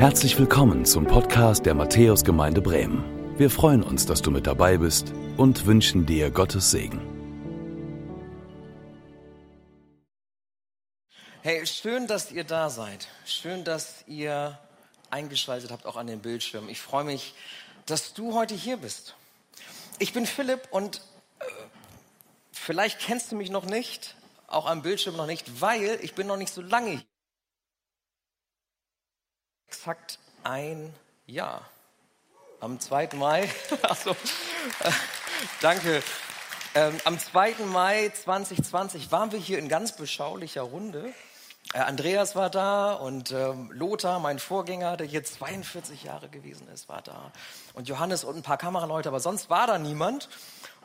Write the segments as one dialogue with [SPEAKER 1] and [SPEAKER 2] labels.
[SPEAKER 1] Herzlich willkommen zum Podcast der Matthäusgemeinde Bremen. Wir freuen uns, dass du mit dabei bist und wünschen dir Gottes Segen.
[SPEAKER 2] Hey, schön, dass ihr da seid. Schön, dass ihr eingeschaltet habt, auch an den Bildschirmen. Ich freue mich, dass du heute hier bist. Ich bin Philipp und äh, vielleicht kennst du mich noch nicht, auch am Bildschirm noch nicht, weil ich bin noch nicht so lange hier. Exakt ein Jahr. Am 2. Mai, achso, äh, danke. Ähm, am 2. Mai 2020 waren wir hier in ganz beschaulicher Runde. Äh, Andreas war da und ähm, Lothar, mein Vorgänger, der hier 42 Jahre gewesen ist, war da. Und Johannes und ein paar Kameraleute, aber sonst war da niemand.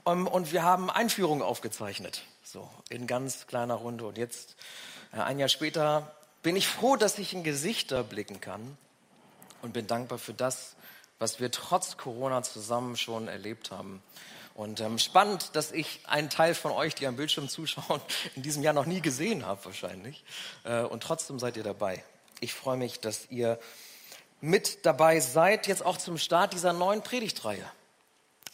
[SPEAKER 2] Um, und wir haben Einführungen aufgezeichnet, so in ganz kleiner Runde. Und jetzt, äh, ein Jahr später, bin ich froh, dass ich in Gesichter blicken kann und bin dankbar für das, was wir trotz Corona zusammen schon erlebt haben. Und ähm, spannend, dass ich einen Teil von euch, die am Bildschirm zuschauen, in diesem Jahr noch nie gesehen habe wahrscheinlich. Äh, und trotzdem seid ihr dabei. Ich freue mich, dass ihr mit dabei seid, jetzt auch zum Start dieser neuen Predigtreihe.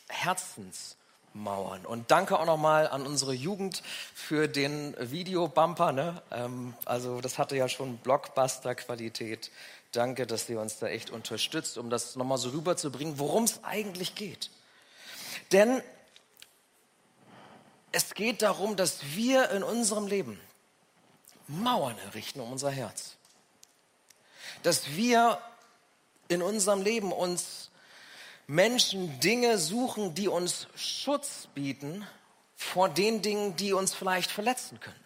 [SPEAKER 2] Herzens Mauern. Und danke auch nochmal an unsere Jugend für den Videobumper. Ne? Ähm, also das hatte ja schon Blockbuster-Qualität. Danke, dass ihr uns da echt unterstützt, um das nochmal so rüberzubringen, worum es eigentlich geht. Denn es geht darum, dass wir in unserem Leben Mauern errichten um unser Herz. Dass wir in unserem Leben uns Menschen Dinge suchen, die uns Schutz bieten vor den Dingen, die uns vielleicht verletzen könnten,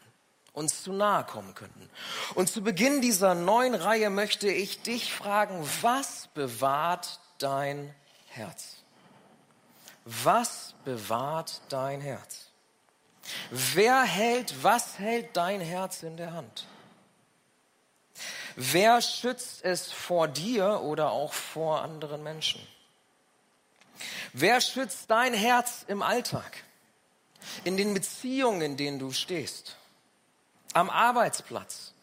[SPEAKER 2] uns zu nahe kommen könnten. Und zu Beginn dieser neuen Reihe möchte ich dich fragen, was bewahrt dein Herz? Was bewahrt dein Herz? Wer hält, was hält dein Herz in der Hand? Wer schützt es vor dir oder auch vor anderen Menschen? Wer schützt dein Herz im Alltag? In den Beziehungen, in denen du stehst? Am Arbeitsplatz?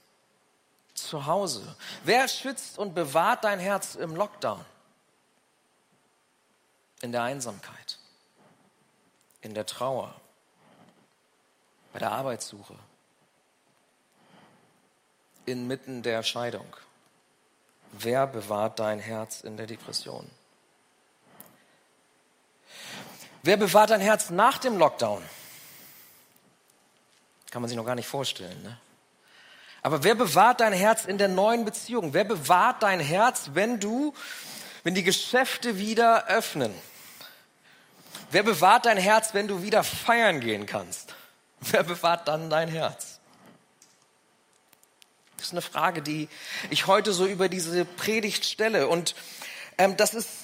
[SPEAKER 2] Zu Hause? Wer schützt und bewahrt dein Herz im Lockdown? In der Einsamkeit? In der Trauer? Bei der Arbeitssuche? Inmitten der Scheidung? Wer bewahrt dein Herz in der Depression? Wer bewahrt dein Herz nach dem Lockdown? Kann man sich noch gar nicht vorstellen. Ne? Aber wer bewahrt dein Herz in der neuen Beziehung? Wer bewahrt dein Herz, wenn du, wenn die Geschäfte wieder öffnen? Wer bewahrt dein Herz, wenn du wieder feiern gehen kannst? Wer bewahrt dann dein Herz? Das ist eine Frage, die ich heute so über diese Predigt stelle. Und ähm, das ist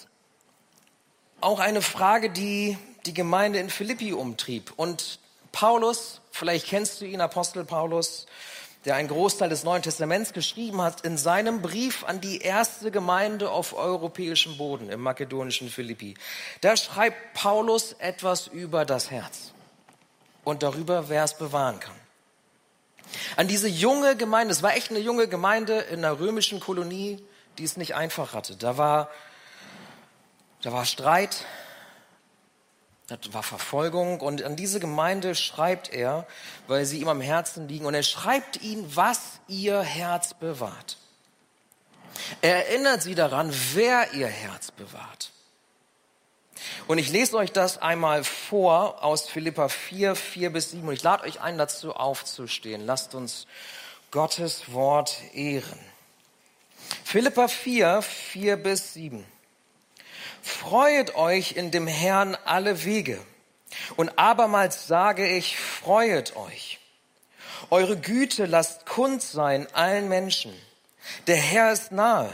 [SPEAKER 2] auch eine Frage, die die Gemeinde in Philippi umtrieb. Und Paulus, vielleicht kennst du ihn, Apostel Paulus, der einen Großteil des Neuen Testaments geschrieben hat, in seinem Brief an die erste Gemeinde auf europäischem Boden im makedonischen Philippi. Da schreibt Paulus etwas über das Herz und darüber, wer es bewahren kann. An diese junge Gemeinde, es war echt eine junge Gemeinde in einer römischen Kolonie, die es nicht einfach hatte. Da war, da war Streit, das war Verfolgung und an diese Gemeinde schreibt er, weil sie ihm am Herzen liegen und er schreibt ihnen, was ihr Herz bewahrt. Er erinnert sie daran, wer ihr Herz bewahrt. Und ich lese euch das einmal vor aus Philippa 4, 4 bis 7 und ich lade euch ein, dazu aufzustehen. Lasst uns Gottes Wort ehren. Philippa 4, 4 bis 7. Freuet euch in dem Herrn alle Wege. Und abermals sage ich, freuet euch. Eure Güte lasst kund sein allen Menschen. Der Herr ist nahe.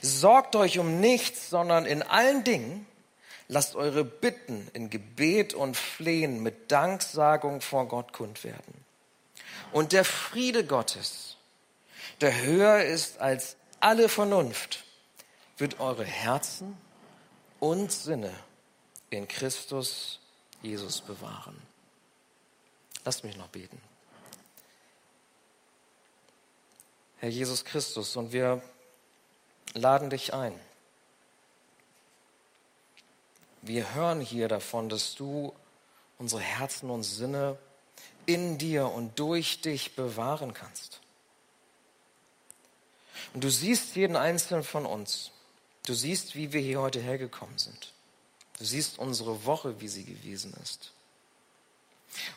[SPEAKER 2] Sorgt euch um nichts, sondern in allen Dingen lasst eure Bitten in Gebet und Flehen mit Danksagung vor Gott kund werden. Und der Friede Gottes, der höher ist als alle Vernunft, wird eure Herzen und Sinne in Christus Jesus bewahren. Lasst mich noch beten. Herr Jesus Christus, und wir laden dich ein. Wir hören hier davon, dass du unsere Herzen und Sinne in dir und durch dich bewahren kannst. Und du siehst jeden einzelnen von uns. Du siehst, wie wir hier heute hergekommen sind. Du siehst unsere Woche, wie sie gewesen ist.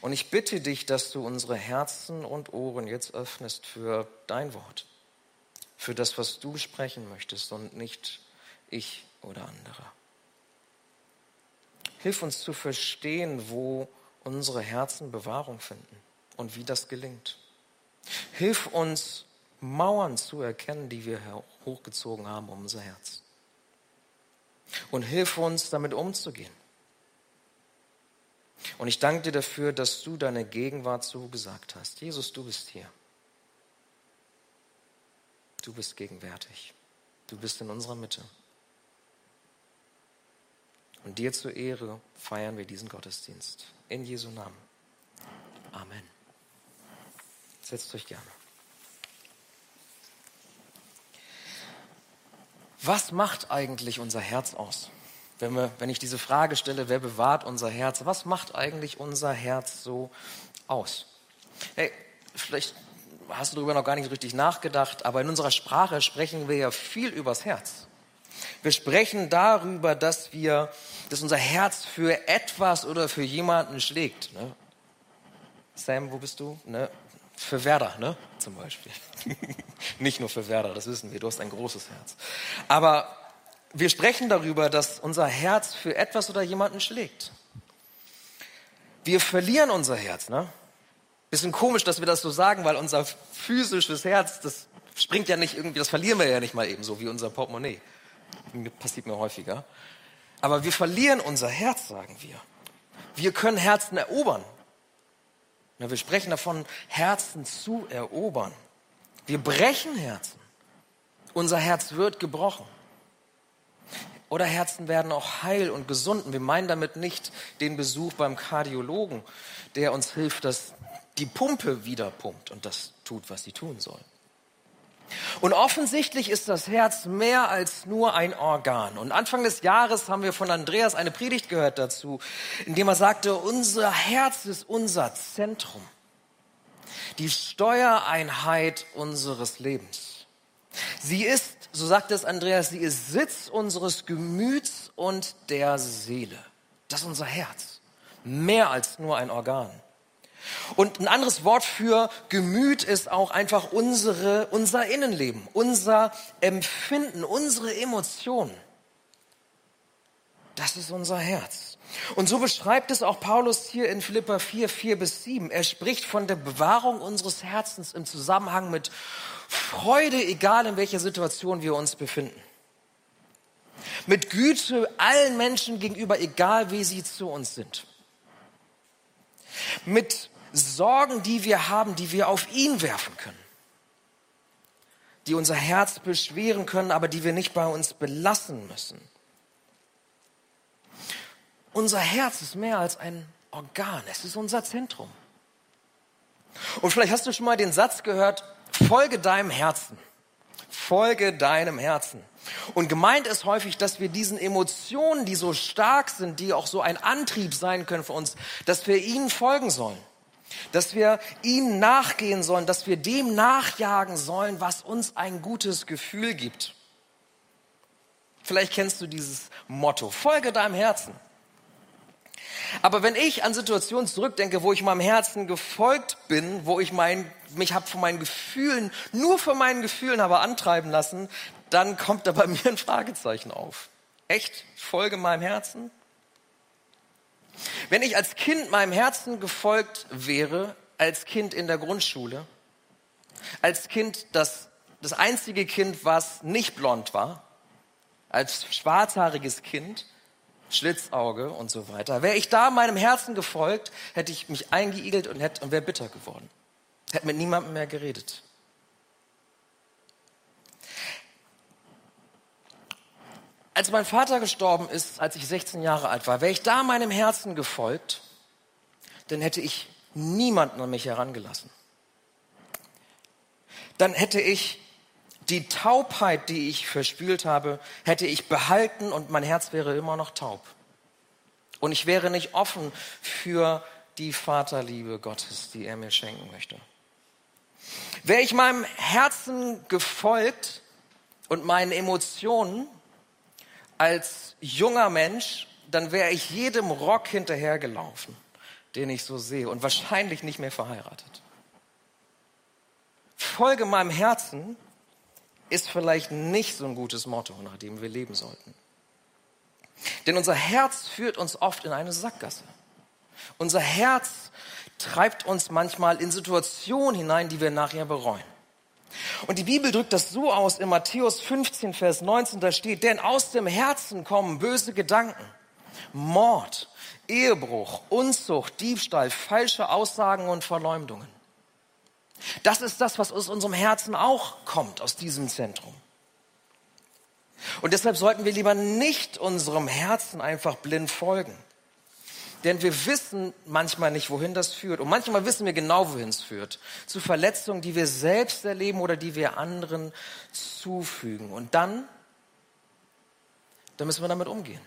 [SPEAKER 2] Und ich bitte dich, dass du unsere Herzen und Ohren jetzt öffnest für dein Wort, für das, was du sprechen möchtest und nicht ich oder andere. Hilf uns zu verstehen, wo unsere Herzen Bewahrung finden und wie das gelingt. Hilf uns, Mauern zu erkennen, die wir hochgezogen haben um unser Herz. Und hilf uns, damit umzugehen. Und ich danke dir dafür, dass du deine Gegenwart so gesagt hast. Jesus, du bist hier. Du bist gegenwärtig. Du bist in unserer Mitte. Und dir zur Ehre feiern wir diesen Gottesdienst. In Jesu Namen. Amen. Setzt euch gerne. Was macht eigentlich unser Herz aus? Wenn, wir, wenn ich diese Frage stelle, wer bewahrt unser Herz? Was macht eigentlich unser Herz so aus? Hey, vielleicht hast du darüber noch gar nicht richtig nachgedacht, aber in unserer Sprache sprechen wir ja viel übers Herz. Wir sprechen darüber, dass wir, dass unser Herz für etwas oder für jemanden schlägt. Ne? Sam, wo bist du? Ne? Für Werder, ne? Zum Beispiel. Nicht nur für Werder, das wissen wir. Du hast ein großes Herz. Aber wir sprechen darüber, dass unser Herz für etwas oder jemanden schlägt. Wir verlieren unser Herz, ne? Bisschen komisch, dass wir das so sagen, weil unser physisches Herz, das springt ja nicht irgendwie, das verlieren wir ja nicht mal eben so wie unser Portemonnaie. Passiert mir häufiger. Aber wir verlieren unser Herz, sagen wir. Wir können Herzen erobern. Wir sprechen davon, Herzen zu erobern. Wir brechen Herzen. Unser Herz wird gebrochen. Oder Herzen werden auch heil und gesund. wir meinen damit nicht den Besuch beim Kardiologen, der uns hilft, dass die Pumpe wieder pumpt und das tut, was sie tun soll. Und offensichtlich ist das Herz mehr als nur ein Organ. Und Anfang des Jahres haben wir von Andreas eine Predigt gehört dazu, in dem er sagte, unser Herz ist unser Zentrum, die Steuereinheit unseres Lebens. Sie ist so sagt es Andreas, sie ist Sitz unseres Gemüts und der Seele. Das ist unser Herz. Mehr als nur ein Organ. Und ein anderes Wort für Gemüt ist auch einfach unsere, unser Innenleben, unser Empfinden, unsere Emotionen. Das ist unser Herz. Und so beschreibt es auch Paulus hier in Philippa 4, 4 bis 7. Er spricht von der Bewahrung unseres Herzens im Zusammenhang mit Freude, egal in welcher Situation wir uns befinden. Mit Güte allen Menschen gegenüber, egal wie sie zu uns sind. Mit Sorgen, die wir haben, die wir auf ihn werfen können. Die unser Herz beschweren können, aber die wir nicht bei uns belassen müssen. Unser Herz ist mehr als ein Organ, es ist unser Zentrum. Und vielleicht hast du schon mal den Satz gehört, folge deinem Herzen. Folge deinem Herzen. Und gemeint ist häufig, dass wir diesen Emotionen, die so stark sind, die auch so ein Antrieb sein können für uns, dass wir ihnen folgen sollen. Dass wir ihnen nachgehen sollen, dass wir dem nachjagen sollen, was uns ein gutes Gefühl gibt. Vielleicht kennst du dieses Motto, folge deinem Herzen. Aber wenn ich an Situationen zurückdenke, wo ich meinem Herzen gefolgt bin, wo ich mein, mich habe von meinen Gefühlen, nur von meinen Gefühlen habe antreiben lassen, dann kommt da bei mir ein Fragezeichen auf. Echt? Folge meinem Herzen? Wenn ich als Kind meinem Herzen gefolgt wäre, als Kind in der Grundschule, als Kind, das, das einzige Kind, was nicht blond war, als schwarzhaariges Kind, Schlitzauge und so weiter. Wäre ich da meinem Herzen gefolgt, hätte ich mich eingeigelt und, und wäre bitter geworden. Hätte mit niemandem mehr geredet. Als mein Vater gestorben ist, als ich 16 Jahre alt war, wäre ich da meinem Herzen gefolgt, dann hätte ich niemanden an mich herangelassen. Dann hätte ich Die Taubheit, die ich verspült habe, hätte ich behalten und mein Herz wäre immer noch taub. Und ich wäre nicht offen für die Vaterliebe Gottes, die er mir schenken möchte. Wäre ich meinem Herzen gefolgt und meinen Emotionen als junger Mensch, dann wäre ich jedem Rock hinterhergelaufen, den ich so sehe und wahrscheinlich nicht mehr verheiratet. Folge meinem Herzen ist vielleicht nicht so ein gutes Motto, nach dem wir leben sollten. Denn unser Herz führt uns oft in eine Sackgasse. Unser Herz treibt uns manchmal in Situationen hinein, die wir nachher bereuen. Und die Bibel drückt das so aus in Matthäus 15, Vers 19, da steht, denn aus dem Herzen kommen böse Gedanken, Mord, Ehebruch, Unzucht, Diebstahl, falsche Aussagen und Verleumdungen. Das ist das, was aus unserem Herzen auch kommt, aus diesem Zentrum. Und deshalb sollten wir lieber nicht unserem Herzen einfach blind folgen. Denn wir wissen manchmal nicht, wohin das führt. Und manchmal wissen wir genau, wohin es führt. Zu Verletzungen, die wir selbst erleben oder die wir anderen zufügen. Und dann, dann müssen wir damit umgehen.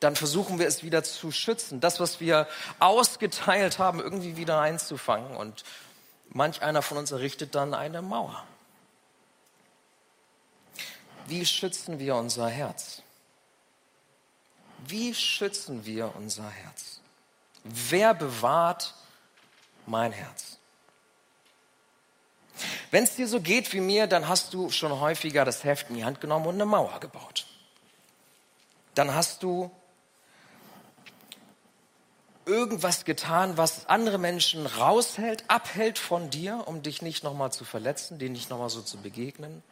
[SPEAKER 2] Dann versuchen wir es wieder zu schützen. Das, was wir ausgeteilt haben, irgendwie wieder einzufangen. Und manch einer von uns errichtet dann eine Mauer. Wie schützen wir unser Herz? Wie schützen wir unser Herz? Wer bewahrt mein Herz? Wenn es dir so geht wie mir, dann hast du schon häufiger das Heft in die Hand genommen und eine Mauer gebaut. Dann hast du irgendwas getan, was andere Menschen raushält, abhält von dir, um dich nicht nochmal zu verletzen, denen nicht nochmal so zu begegnen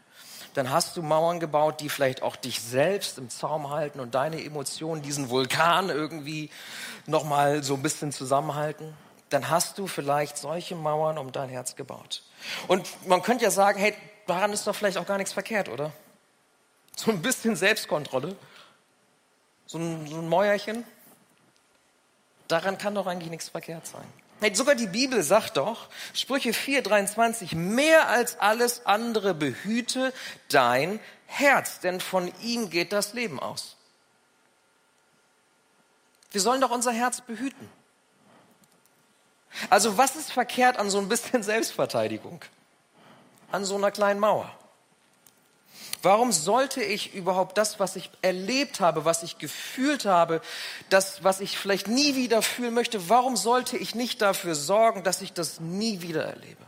[SPEAKER 2] dann hast du Mauern gebaut, die vielleicht auch dich selbst im Zaum halten und deine Emotionen, diesen Vulkan irgendwie nochmal so ein bisschen zusammenhalten. Dann hast du vielleicht solche Mauern um dein Herz gebaut. Und man könnte ja sagen, hey, daran ist doch vielleicht auch gar nichts verkehrt, oder? So ein bisschen Selbstkontrolle. So ein, so ein Mäuerchen. Daran kann doch eigentlich nichts verkehrt sein. Hey, sogar die Bibel sagt doch, Sprüche 4,23, mehr als alles andere behüte dein Herz, denn von ihm geht das Leben aus. Wir sollen doch unser Herz behüten. Also was ist verkehrt an so ein bisschen Selbstverteidigung? An so einer kleinen Mauer? Warum sollte ich überhaupt das, was ich erlebt habe, was ich gefühlt habe, das, was ich vielleicht nie wieder fühlen möchte, warum sollte ich nicht dafür sorgen, dass ich das nie wieder erlebe?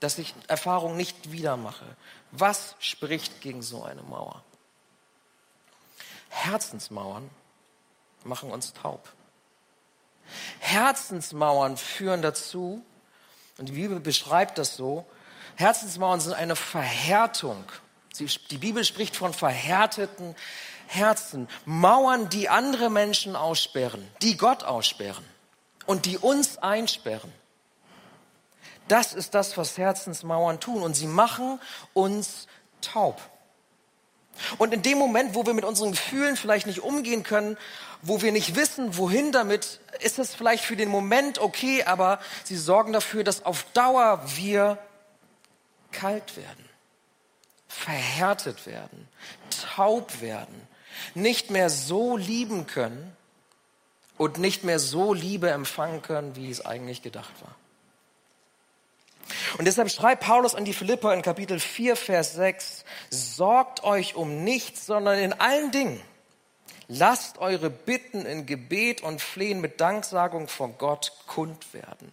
[SPEAKER 2] Dass ich Erfahrung nicht wieder mache? Was spricht gegen so eine Mauer? Herzensmauern machen uns taub. Herzensmauern führen dazu, und die Bibel beschreibt das so, Herzensmauern sind eine Verhärtung Sie, die Bibel spricht von verhärteten Herzen, Mauern, die andere Menschen aussperren, die Gott aussperren und die uns einsperren. Das ist das, was Herzensmauern tun und sie machen uns taub. Und in dem Moment, wo wir mit unseren Gefühlen vielleicht nicht umgehen können, wo wir nicht wissen, wohin damit, ist es vielleicht für den Moment okay, aber sie sorgen dafür, dass auf Dauer wir kalt werden verhärtet werden, taub werden, nicht mehr so lieben können und nicht mehr so Liebe empfangen können, wie es eigentlich gedacht war. Und deshalb schreibt Paulus an die Philipper in Kapitel 4, Vers 6, sorgt euch um nichts, sondern in allen Dingen lasst eure Bitten in Gebet und Flehen mit Danksagung vor Gott kund werden.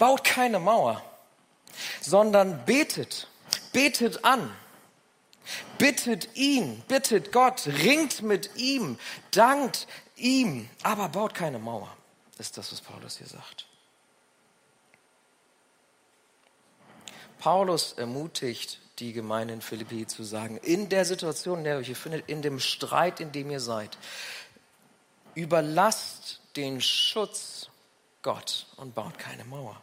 [SPEAKER 2] Baut keine Mauer sondern betet, betet an, bittet ihn, bittet Gott, ringt mit ihm, dankt ihm, aber baut keine Mauer, ist das, was Paulus hier sagt. Paulus ermutigt die Gemeinde in Philippi zu sagen, in der Situation, in der ihr euch befindet, in dem Streit, in dem ihr seid, überlasst den Schutz Gott und baut keine Mauer.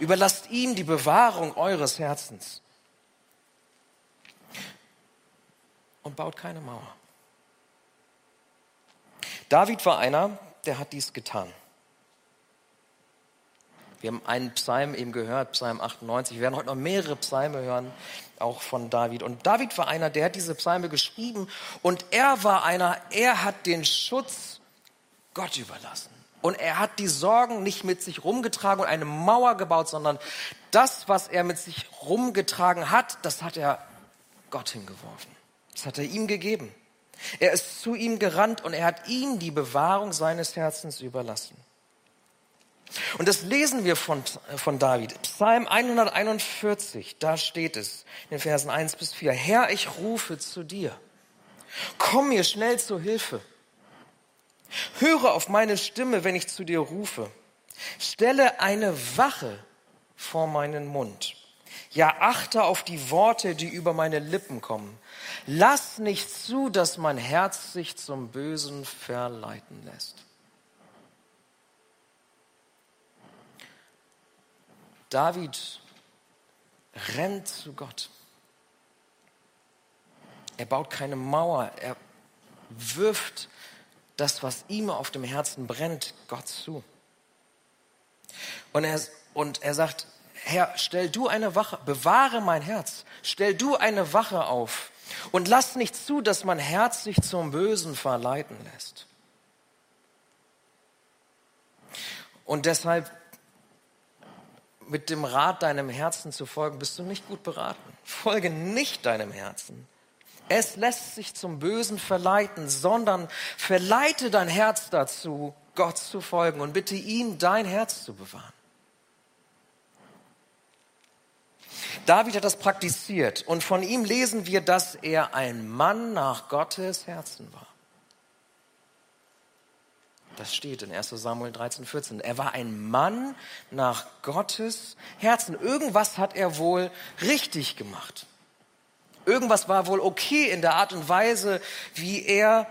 [SPEAKER 2] Überlasst ihm die Bewahrung eures Herzens. Und baut keine Mauer. David war einer, der hat dies getan. Wir haben einen Psalm eben gehört, Psalm 98. Wir werden heute noch mehrere Psalme hören, auch von David. Und David war einer, der hat diese Psalme geschrieben und er war einer, er hat den Schutz Gott überlassen. Und er hat die Sorgen nicht mit sich rumgetragen und eine Mauer gebaut, sondern das, was er mit sich rumgetragen hat, das hat er Gott hingeworfen. Das hat er ihm gegeben. Er ist zu ihm gerannt und er hat ihm die Bewahrung seines Herzens überlassen. Und das lesen wir von, von David. Psalm 141, da steht es in den Versen 1 bis 4. Herr, ich rufe zu dir. Komm mir schnell zur Hilfe. Höre auf meine Stimme, wenn ich zu dir rufe. Stelle eine Wache vor meinen Mund. Ja, achte auf die Worte, die über meine Lippen kommen. Lass nicht zu, dass mein Herz sich zum Bösen verleiten lässt. David rennt zu Gott. Er baut keine Mauer, er wirft das, was ihm auf dem Herzen brennt, Gott zu. Und er, und er sagt, Herr, stell du eine Wache, bewahre mein Herz, stell du eine Wache auf und lass nicht zu, dass mein Herz sich zum Bösen verleiten lässt. Und deshalb mit dem Rat deinem Herzen zu folgen, bist du nicht gut beraten. Folge nicht deinem Herzen. Es lässt sich zum Bösen verleiten, sondern verleite dein Herz dazu, Gott zu folgen und bitte ihn, dein Herz zu bewahren. David hat das praktiziert und von ihm lesen wir, dass er ein Mann nach Gottes Herzen war. Das steht in 1 Samuel 13, 14. Er war ein Mann nach Gottes Herzen. Irgendwas hat er wohl richtig gemacht. Irgendwas war wohl okay in der Art und Weise, wie er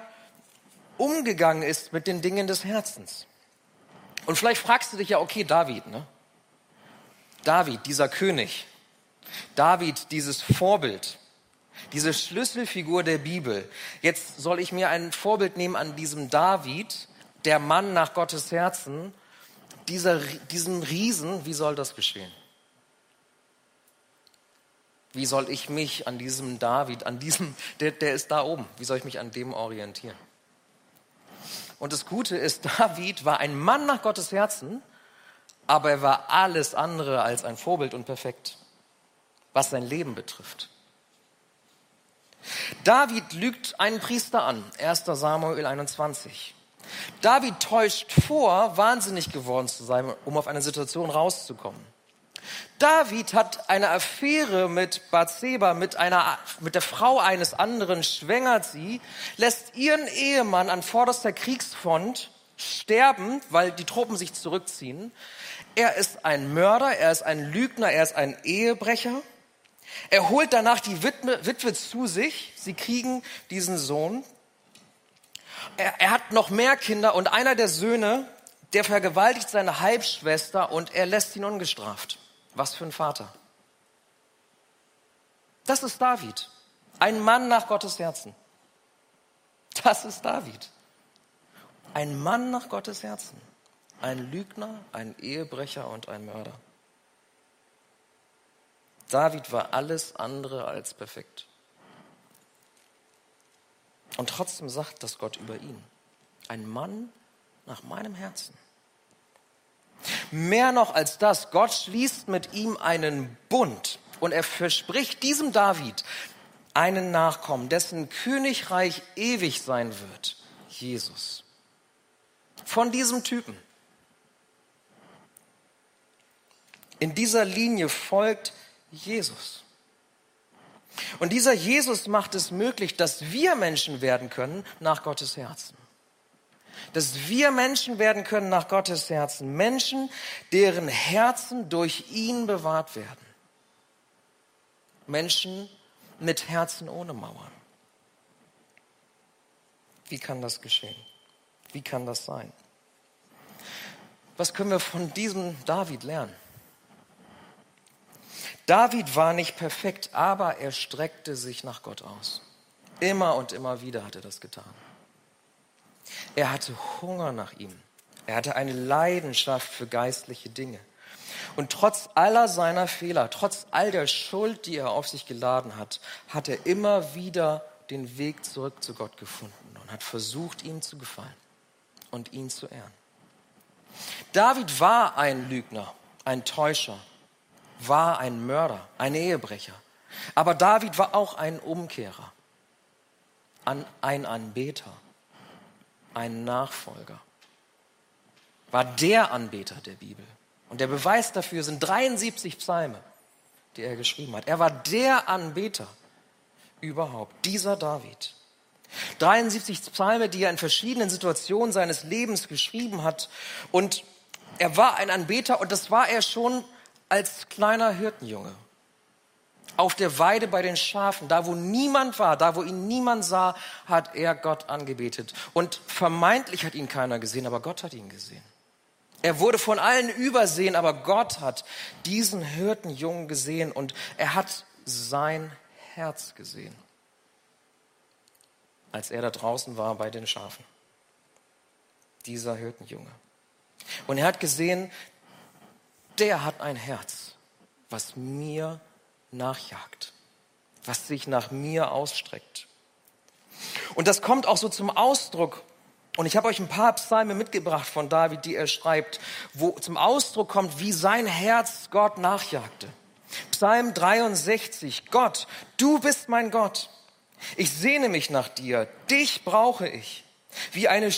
[SPEAKER 2] umgegangen ist mit den Dingen des Herzens. Und vielleicht fragst du dich ja, okay, David, ne? David, dieser König. David, dieses Vorbild. Diese Schlüsselfigur der Bibel. Jetzt soll ich mir ein Vorbild nehmen an diesem David der Mann nach Gottes Herzen, dieser, diesen Riesen, wie soll das geschehen? Wie soll ich mich an diesem David, an diesem, der, der ist da oben, wie soll ich mich an dem orientieren? Und das Gute ist, David war ein Mann nach Gottes Herzen, aber er war alles andere als ein Vorbild und perfekt, was sein Leben betrifft. David lügt einen Priester an, 1 Samuel 21. David täuscht vor, wahnsinnig geworden zu sein, um auf eine Situation rauszukommen. David hat eine Affäre mit Bathseba, mit einer, mit der Frau eines anderen, schwängert sie, lässt ihren Ehemann an vorderster Kriegsfront sterben, weil die Truppen sich zurückziehen. Er ist ein Mörder, er ist ein Lügner, er ist ein Ehebrecher. Er holt danach die Witwe, Witwe zu sich. Sie kriegen diesen Sohn, er, er hat noch mehr Kinder und einer der Söhne, der vergewaltigt seine Halbschwester und er lässt ihn ungestraft. Was für ein Vater. Das ist David. Ein Mann nach Gottes Herzen. Das ist David. Ein Mann nach Gottes Herzen. Ein Lügner, ein Ehebrecher und ein Mörder. David war alles andere als perfekt. Und trotzdem sagt das Gott über ihn. Ein Mann nach meinem Herzen. Mehr noch als das, Gott schließt mit ihm einen Bund und er verspricht diesem David einen Nachkommen, dessen Königreich ewig sein wird. Jesus. Von diesem Typen. In dieser Linie folgt Jesus. Und dieser Jesus macht es möglich, dass wir Menschen werden können nach Gottes Herzen. Dass wir Menschen werden können nach Gottes Herzen. Menschen, deren Herzen durch ihn bewahrt werden. Menschen mit Herzen ohne Mauern. Wie kann das geschehen? Wie kann das sein? Was können wir von diesem David lernen? David war nicht perfekt, aber er streckte sich nach Gott aus. Immer und immer wieder hat er das getan. Er hatte Hunger nach ihm. Er hatte eine Leidenschaft für geistliche Dinge. Und trotz aller seiner Fehler, trotz all der Schuld, die er auf sich geladen hat, hat er immer wieder den Weg zurück zu Gott gefunden und hat versucht, ihm zu gefallen und ihn zu ehren. David war ein Lügner, ein Täuscher, war ein Mörder, ein Ehebrecher. Aber David war auch ein Umkehrer, ein Anbeter, ein Nachfolger. War der Anbeter der Bibel. Und der Beweis dafür sind 73 Psalme, die er geschrieben hat. Er war der Anbeter überhaupt, dieser David. 73 Psalme, die er in verschiedenen Situationen seines Lebens geschrieben hat. Und er war ein Anbeter und das war er schon als kleiner Hirtenjunge. Auf der Weide bei den Schafen, da wo niemand war, da wo ihn niemand sah, hat er Gott angebetet. Und vermeintlich hat ihn keiner gesehen, aber Gott hat ihn gesehen. Er wurde von allen übersehen, aber Gott hat diesen Hirtenjungen gesehen und er hat sein Herz gesehen, als er da draußen war bei den Schafen. Dieser Hirtenjunge. Und er hat gesehen, der hat ein Herz, was mir nachjagt, was sich nach mir ausstreckt. Und das kommt auch so zum Ausdruck. Und ich habe euch ein paar Psalme mitgebracht von David, die er schreibt, wo zum Ausdruck kommt, wie sein Herz Gott nachjagte. Psalm 63, Gott, du bist mein Gott. Ich sehne mich nach dir, dich brauche ich. Wie eine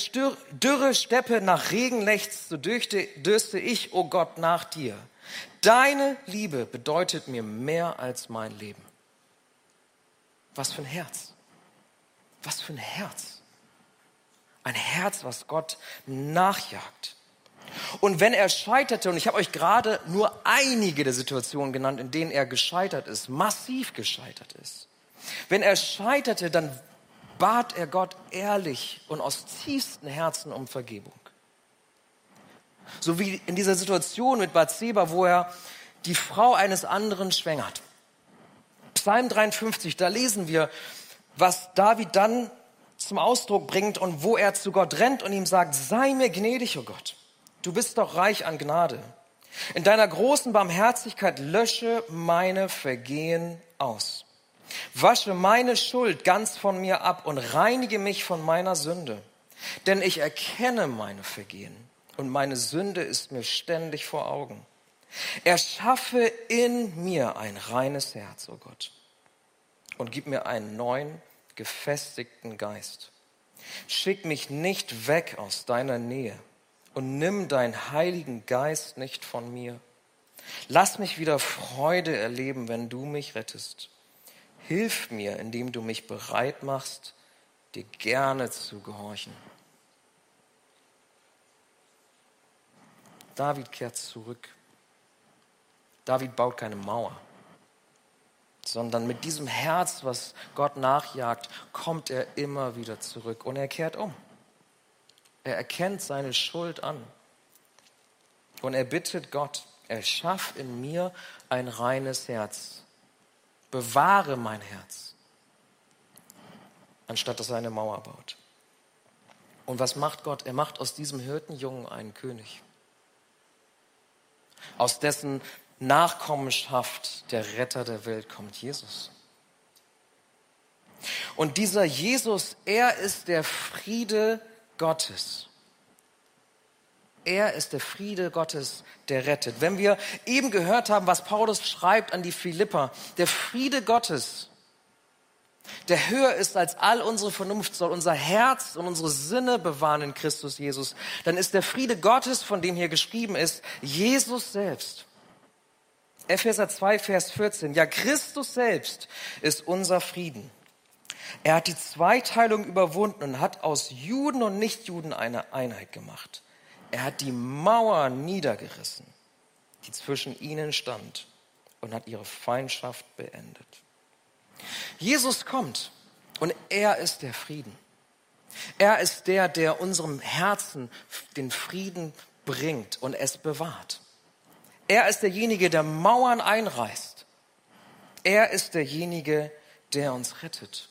[SPEAKER 2] dürre Steppe nach Regen lechzt, so dürste ich, o oh Gott, nach dir. Deine Liebe bedeutet mir mehr als mein Leben. Was für ein Herz. Was für ein Herz. Ein Herz, was Gott nachjagt. Und wenn er scheiterte, und ich habe euch gerade nur einige der Situationen genannt, in denen er gescheitert ist, massiv gescheitert ist. Wenn er scheiterte, dann bat er Gott ehrlich und aus tiefstem Herzen um Vergebung. So wie in dieser Situation mit Bathseba, wo er die Frau eines anderen schwängert. Psalm 53, da lesen wir, was David dann zum Ausdruck bringt und wo er zu Gott rennt und ihm sagt, sei mir gnädig, o oh Gott. Du bist doch reich an Gnade. In deiner großen Barmherzigkeit lösche meine Vergehen aus. Wasche meine Schuld ganz von mir ab und reinige mich von meiner Sünde. Denn ich erkenne meine Vergehen und meine Sünde ist mir ständig vor Augen. Erschaffe in mir ein reines Herz, o oh Gott, und gib mir einen neuen, gefestigten Geist. Schick mich nicht weg aus deiner Nähe und nimm deinen heiligen Geist nicht von mir. Lass mich wieder Freude erleben, wenn du mich rettest. Hilf mir, indem du mich bereit machst, dir gerne zu gehorchen. David kehrt zurück. David baut keine Mauer, sondern mit diesem Herz, was Gott nachjagt, kommt er immer wieder zurück und er kehrt um. Er erkennt seine Schuld an und er bittet Gott, er schafft in mir ein reines Herz bewahre mein Herz, anstatt dass er eine Mauer baut. Und was macht Gott? Er macht aus diesem Hirtenjungen einen König. Aus dessen Nachkommenschaft der Retter der Welt kommt Jesus. Und dieser Jesus, er ist der Friede Gottes. Er ist der Friede Gottes, der rettet. Wenn wir eben gehört haben, was Paulus schreibt an die Philipper, der Friede Gottes, der höher ist als all unsere Vernunft, soll unser Herz und unsere Sinne bewahren in Christus Jesus, dann ist der Friede Gottes, von dem hier geschrieben ist, Jesus selbst. Epheser 2, Vers 14. Ja, Christus selbst ist unser Frieden. Er hat die Zweiteilung überwunden und hat aus Juden und Nichtjuden eine Einheit gemacht. Er hat die Mauer niedergerissen, die zwischen ihnen stand, und hat ihre Feindschaft beendet. Jesus kommt und er ist der Frieden. Er ist der, der unserem Herzen den Frieden bringt und es bewahrt. Er ist derjenige, der Mauern einreißt. Er ist derjenige, der uns rettet.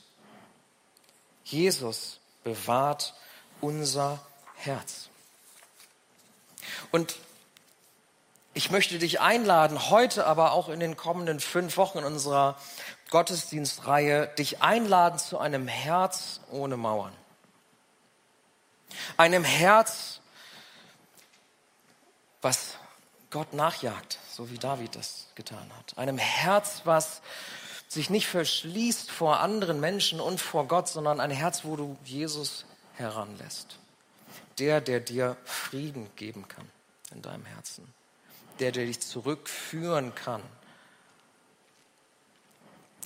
[SPEAKER 2] Jesus bewahrt unser Herz. Und ich möchte dich einladen, heute, aber auch in den kommenden fünf Wochen unserer Gottesdienstreihe, dich einladen zu einem Herz ohne Mauern. Einem Herz, was Gott nachjagt, so wie David das getan hat. Einem Herz, was sich nicht verschließt vor anderen Menschen und vor Gott, sondern ein Herz, wo du Jesus heranlässt. Der, der dir Frieden geben kann in deinem Herzen. Der, der dich zurückführen kann.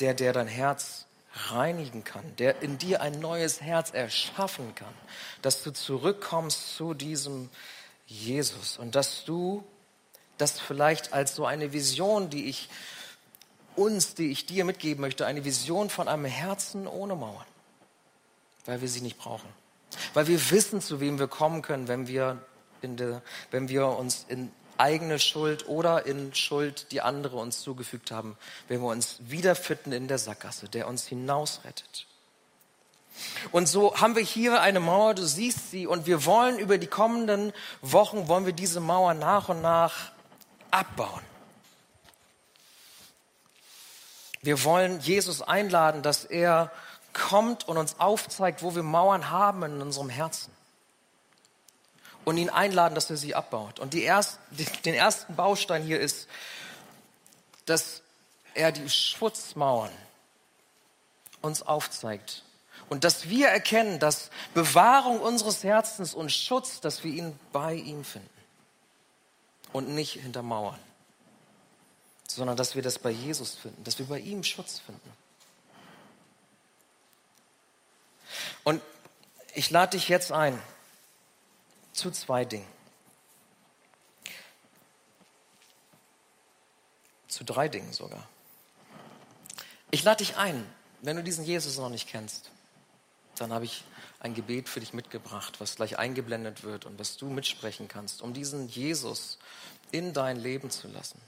[SPEAKER 2] Der, der dein Herz reinigen kann, der in dir ein neues Herz erschaffen kann, dass du zurückkommst zu diesem Jesus und dass du das vielleicht als so eine Vision, die ich uns, die ich dir mitgeben möchte, eine Vision von einem Herzen ohne Mauern, weil wir sie nicht brauchen. Weil wir wissen, zu wem wir kommen können, wenn wir, der, wenn wir uns in eigene Schuld oder in Schuld, die andere uns zugefügt haben, wenn wir uns wiederfinden in der Sackgasse, der uns hinausrettet. Und so haben wir hier eine Mauer, du siehst sie, und wir wollen über die kommenden Wochen, wollen wir diese Mauer nach und nach abbauen. Wir wollen Jesus einladen, dass er kommt und uns aufzeigt, wo wir Mauern haben in unserem Herzen. Und ihn einladen, dass er sie abbaut. Und die erst, den ersten Baustein hier ist, dass er die Schutzmauern uns aufzeigt. Und dass wir erkennen, dass Bewahrung unseres Herzens und Schutz, dass wir ihn bei ihm finden. Und nicht hinter Mauern sondern dass wir das bei Jesus finden, dass wir bei ihm Schutz finden. Und ich lade dich jetzt ein zu zwei Dingen. Zu drei Dingen sogar. Ich lade dich ein, wenn du diesen Jesus noch nicht kennst, dann habe ich ein Gebet für dich mitgebracht, was gleich eingeblendet wird und was du mitsprechen kannst, um diesen Jesus in dein Leben zu lassen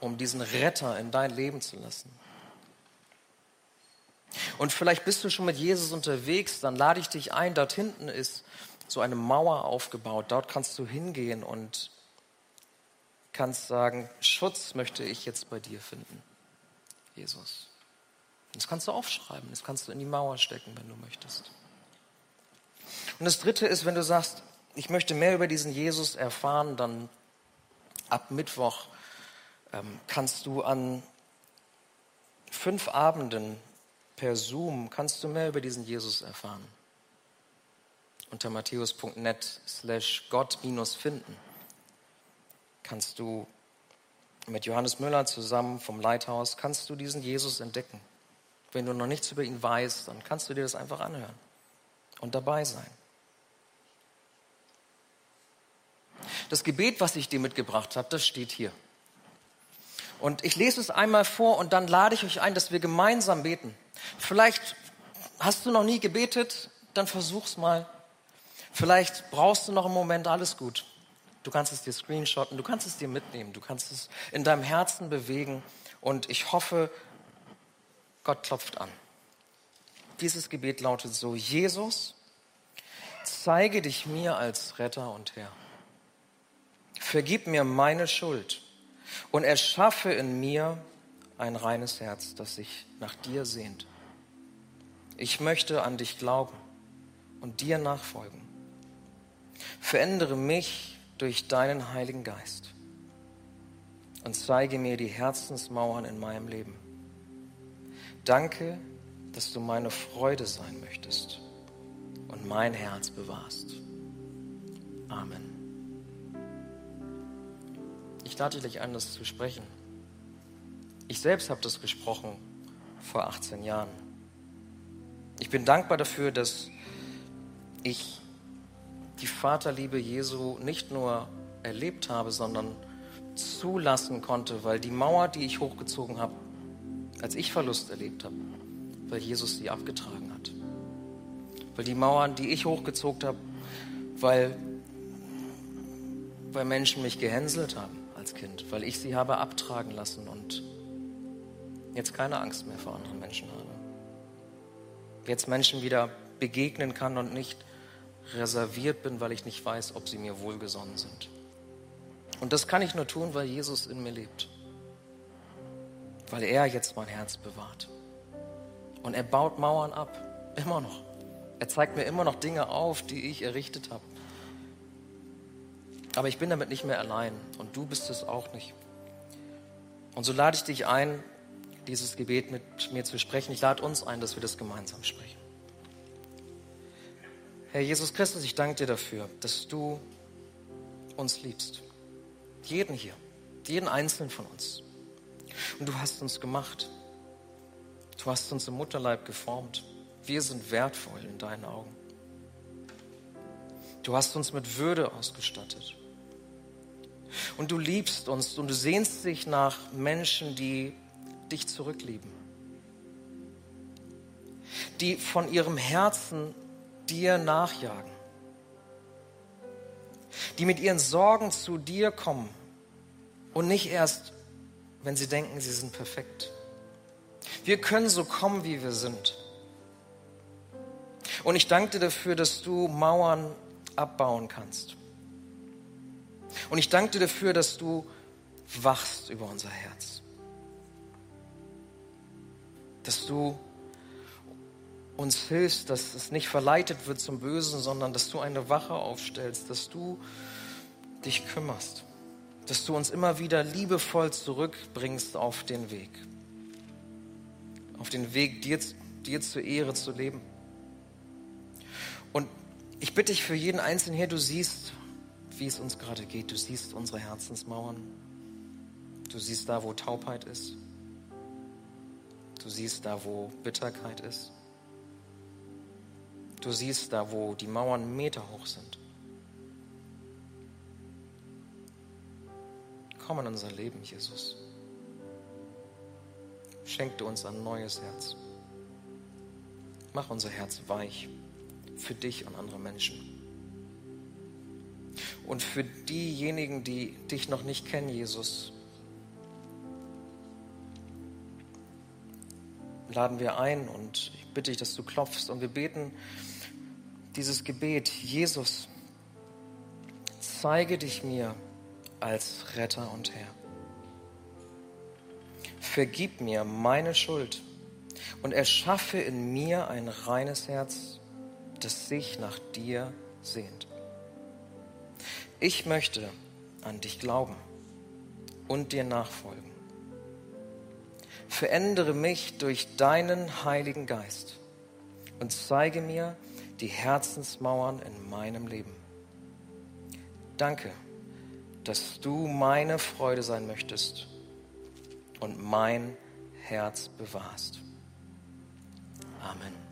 [SPEAKER 2] um diesen Retter in dein Leben zu lassen. Und vielleicht bist du schon mit Jesus unterwegs, dann lade ich dich ein, dort hinten ist so eine Mauer aufgebaut. Dort kannst du hingehen und kannst sagen, Schutz möchte ich jetzt bei dir finden, Jesus. Das kannst du aufschreiben, das kannst du in die Mauer stecken, wenn du möchtest. Und das Dritte ist, wenn du sagst, ich möchte mehr über diesen Jesus erfahren, dann ab Mittwoch ähm, kannst du an fünf Abenden per Zoom, kannst du mehr über diesen Jesus erfahren. Unter matthäus.net slash Gott minus finden kannst du mit Johannes Müller zusammen vom Leithaus, kannst du diesen Jesus entdecken. Wenn du noch nichts über ihn weißt, dann kannst du dir das einfach anhören und dabei sein. Das Gebet, was ich dir mitgebracht habe, das steht hier. Und ich lese es einmal vor und dann lade ich euch ein, dass wir gemeinsam beten. Vielleicht hast du noch nie gebetet, dann versuch's mal. Vielleicht brauchst du noch einen Moment, alles gut. Du kannst es dir screenshotten, du kannst es dir mitnehmen, du kannst es in deinem Herzen bewegen und ich hoffe, Gott klopft an. Dieses Gebet lautet so, Jesus, zeige dich mir als Retter und Herr. Vergib mir meine Schuld und erschaffe in mir ein reines Herz, das sich nach dir sehnt. Ich möchte an dich glauben und dir nachfolgen. Verändere mich durch deinen Heiligen Geist und zeige mir die Herzensmauern in meinem Leben. Danke, dass du meine Freude sein möchtest und mein Herz bewahrst. Amen. Ich lade dich ein, das zu sprechen. Ich selbst habe das gesprochen vor 18 Jahren. Ich bin dankbar dafür, dass ich die Vaterliebe Jesu nicht nur erlebt habe, sondern zulassen konnte, weil die Mauer, die ich hochgezogen habe, als ich Verlust erlebt habe, weil Jesus sie abgetragen hat. Weil die Mauern, die ich hochgezogen habe, weil, weil Menschen mich gehänselt haben als Kind, weil ich sie habe abtragen lassen und jetzt keine Angst mehr vor anderen Menschen habe. Jetzt Menschen wieder begegnen kann und nicht reserviert bin, weil ich nicht weiß, ob sie mir wohlgesonnen sind. Und das kann ich nur tun, weil Jesus in mir lebt. Weil er jetzt mein Herz bewahrt. Und er baut Mauern ab. Immer noch. Er zeigt mir immer noch Dinge auf, die ich errichtet habe. Aber ich bin damit nicht mehr allein. Und du bist es auch nicht. Und so lade ich dich ein, dieses Gebet mit mir zu sprechen. Ich lade uns ein, dass wir das gemeinsam sprechen. Herr Jesus Christus, ich danke dir dafür, dass du uns liebst. Jeden hier, jeden einzelnen von uns. Und du hast uns gemacht. Du hast uns im Mutterleib geformt. Wir sind wertvoll in deinen Augen. Du hast uns mit Würde ausgestattet. Und du liebst uns und du sehnst dich nach Menschen, die dich zurücklieben. Die von ihrem Herzen dir nachjagen. Die mit ihren Sorgen zu dir kommen und nicht erst, wenn sie denken, sie sind perfekt. Wir können so kommen, wie wir sind. Und ich danke dir dafür, dass du Mauern abbauen kannst. Und ich danke dir dafür, dass du wachst über unser Herz. Dass du uns hilfst, dass es nicht verleitet wird zum Bösen, sondern dass du eine Wache aufstellst, dass du dich kümmerst, dass du uns immer wieder liebevoll zurückbringst auf den Weg, auf den Weg, dir, dir zur Ehre zu leben. Und ich bitte dich für jeden Einzelnen hier, du siehst, wie es uns gerade geht, du siehst unsere Herzensmauern, du siehst da, wo Taubheit ist, du siehst da, wo Bitterkeit ist. Du siehst da, wo die Mauern Meter hoch sind. Komm in unser Leben, Jesus. Schenk du uns ein neues Herz. Mach unser Herz weich für dich und andere Menschen. Und für diejenigen, die dich noch nicht kennen, Jesus, laden wir ein und ich bitte dich, dass du klopfst und wir beten dieses Gebet, Jesus, zeige dich mir als Retter und Herr. Vergib mir meine Schuld und erschaffe in mir ein reines Herz, das sich nach dir sehnt. Ich möchte an dich glauben und dir nachfolgen. Verändere mich durch deinen Heiligen Geist und zeige mir die Herzensmauern in meinem Leben. Danke, dass du meine Freude sein möchtest und mein Herz bewahrst. Amen.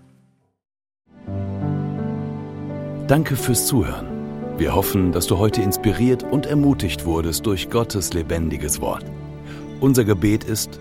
[SPEAKER 1] Danke fürs Zuhören. Wir hoffen, dass du heute inspiriert und ermutigt wurdest durch Gottes lebendiges Wort. Unser Gebet ist,